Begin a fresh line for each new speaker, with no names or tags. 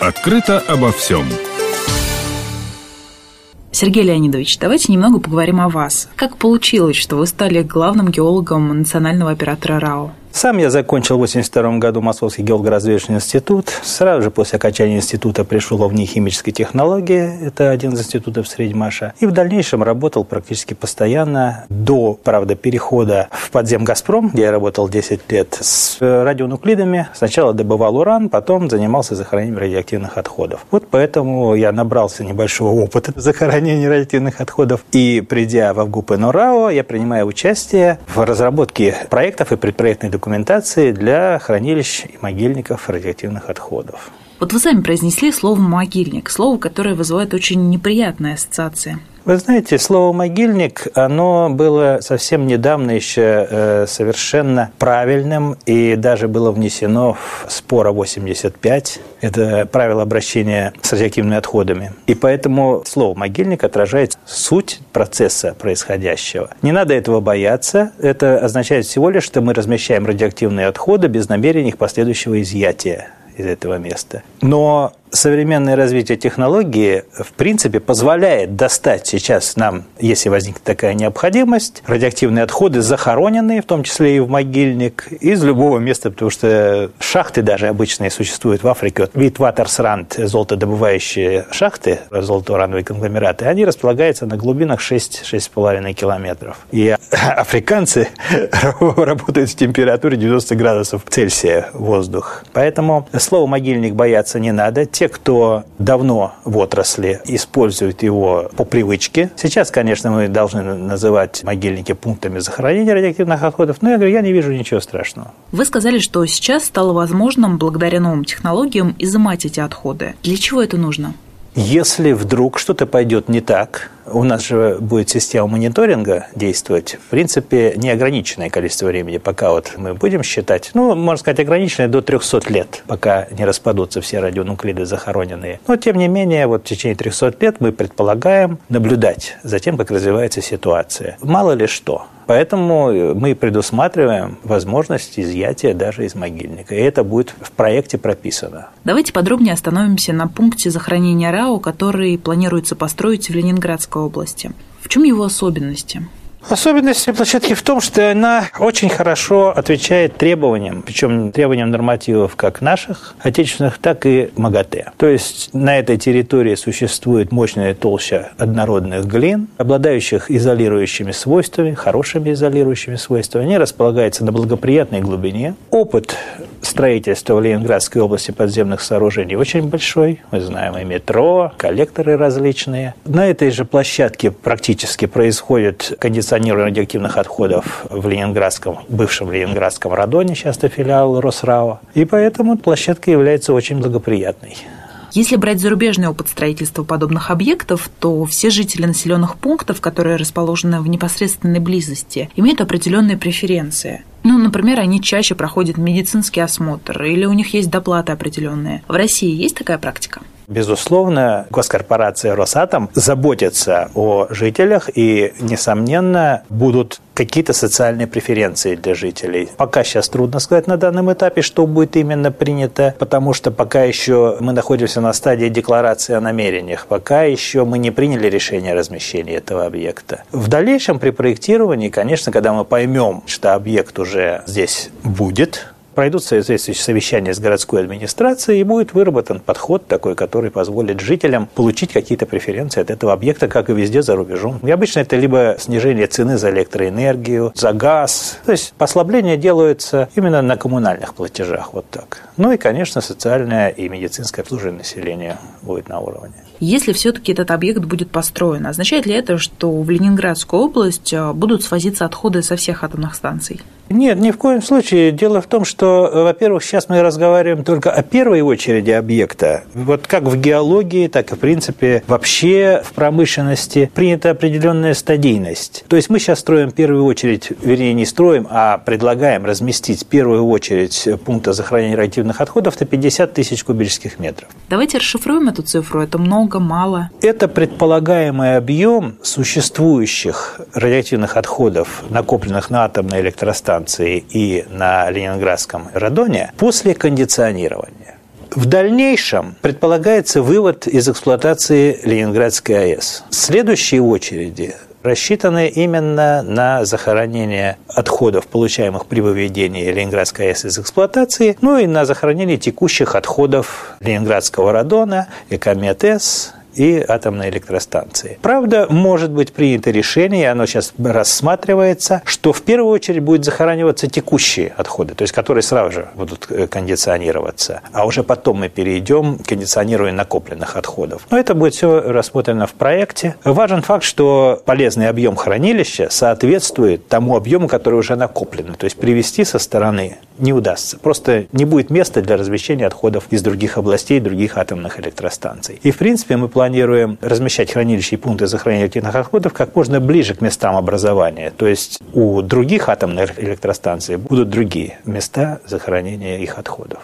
Открыто обо всем.
Сергей Леонидович, давайте немного поговорим о вас. Как получилось, что вы стали главным геологом национального оператора РАО?
Сам я закончил в 1982 году Московский геологоразведочный институт. Сразу же после окончания института пришел в НИИ химической технологии. Это один из институтов Средьмаша. И в дальнейшем работал практически постоянно до, правда, перехода в подзем «Газпром», где я работал 10 лет, с радионуклидами. Сначала добывал уран, потом занимался захоронением радиоактивных отходов. Вот поэтому я набрался небольшого опыта захоронения радиоактивных отходов. И придя в АВГУП НОРАО, я принимаю участие в разработке проектов и предпроектной документации для хранилищ и могильников радиоактивных отходов.
Вот вы сами произнесли слово «могильник», слово, которое вызывает очень неприятные ассоциации.
Вы знаете, слово «могильник», оно было совсем недавно еще э, совершенно правильным и даже было внесено в спора 85. Это правило обращения с радиоактивными отходами. И поэтому слово «могильник» отражает суть процесса происходящего. Не надо этого бояться. Это означает всего лишь, что мы размещаем радиоактивные отходы без намерения их последующего изъятия из этого места. Но современное развитие технологии, в принципе, позволяет достать сейчас нам, если возникнет такая необходимость, радиоактивные отходы, захороненные, в том числе и в могильник, из любого места, потому что шахты даже обычные существуют в Африке. Витватерсранд, золотодобывающие шахты, золото-урановые конгломераты, они располагаются на глубинах 6-6,5 километров. И африканцы работают в температуре 90 градусов Цельсия воздух. Поэтому слово «могильник» бояться не надо те, кто давно в отрасли, используют его по привычке. Сейчас, конечно, мы должны называть могильники пунктами захоронения радиоактивных отходов, но я говорю, я не вижу ничего страшного.
Вы сказали, что сейчас стало возможным, благодаря новым технологиям, изымать эти отходы. Для чего это нужно?
Если вдруг что-то пойдет не так, у нас же будет система мониторинга действовать, в принципе, неограниченное количество времени, пока вот мы будем считать, ну, можно сказать, ограниченное до 300 лет, пока не распадутся все радионуклиды захороненные. Но, тем не менее, вот в течение 300 лет мы предполагаем наблюдать за тем, как развивается ситуация. Мало ли что. Поэтому мы предусматриваем возможность изъятия даже из могильника. И это будет в проекте прописано.
Давайте подробнее остановимся на пункте захоронения РАО, который планируется построить в Ленинградской области. В чем его особенности?
Особенность площадки в том, что она очень хорошо отвечает требованиям, причем требованиям нормативов как наших, отечественных, так и МАГАТЭ. То есть на этой территории существует мощная толща однородных глин, обладающих изолирующими свойствами, хорошими изолирующими свойствами. Они располагаются на благоприятной глубине. Опыт строительства в Ленинградской области подземных сооружений очень большой. Мы знаем и метро, коллекторы различные. На этой же площадке практически происходит кондиционирование радиоактивных отходов в Ленинградском, бывшем Ленинградском Радоне, сейчас это филиал Росрао. И поэтому площадка является очень благоприятной.
Если брать зарубежный опыт строительства подобных объектов, то все жители населенных пунктов, которые расположены в непосредственной близости, имеют определенные преференции. Ну, например, они чаще проходят медицинский осмотр или у них есть доплаты определенные. В России есть такая практика?
Безусловно, госкорпорация «Росатом» заботится о жителях и, несомненно, будут какие-то социальные преференции для жителей. Пока сейчас трудно сказать на данном этапе, что будет именно принято, потому что пока еще мы находимся на стадии декларации о намерениях, пока еще мы не приняли решение о размещении этого объекта. В дальнейшем при проектировании, конечно, когда мы поймем, что объект уже здесь будет, пройдут соответствующие совещания с городской администрацией, и будет выработан подход такой, который позволит жителям получить какие-то преференции от этого объекта, как и везде за рубежом. И обычно это либо снижение цены за электроэнергию, за газ. То есть послабления делаются именно на коммунальных платежах, вот так. Ну и, конечно, социальное и медицинское обслуживание населения будет на уровне.
Если все-таки этот объект будет построен, означает ли это, что в Ленинградскую область а, будут свозиться отходы со всех атомных станций?
Нет, ни в коем случае. Дело в том, что, во-первых, сейчас мы разговариваем только о первой очереди объекта. Вот как в геологии, так и, в принципе, вообще в промышленности принята определенная стадийность. То есть мы сейчас строим первую очередь, вернее, не строим, а предлагаем разместить первую очередь пункта захоронения радиоактивных отходов на 50 тысяч кубических метров.
Давайте расшифруем эту цифру. Это много, мало?
Это предполагаемый объем существующих радиоактивных отходов, накопленных на атомной электростанции станции и на Ленинградском Радоне после кондиционирования. В дальнейшем предполагается вывод из эксплуатации Ленинградской АЭС. Следующие очереди рассчитаны именно на захоронение отходов, получаемых при выведении Ленинградской АЭС из эксплуатации, ну и на захоронение текущих отходов Ленинградского радона, Экомет-С, и атомной электростанции. Правда, может быть принято решение, и оно сейчас рассматривается, что в первую очередь будет захораниваться текущие отходы, то есть которые сразу же будут э, кондиционироваться, а уже потом мы перейдем к кондиционированию накопленных отходов. Но это будет все рассмотрено в проекте. Важен факт, что полезный объем хранилища соответствует тому объему, который уже накоплен. То есть привести со стороны не удастся. Просто не будет места для размещения отходов из других областей, других атомных электростанций. И, в принципе, мы планируем размещать хранилища и пункты захоронения радиоактивных отходов как можно ближе к местам образования. То есть у других атомных электростанций будут другие места захоронения их отходов.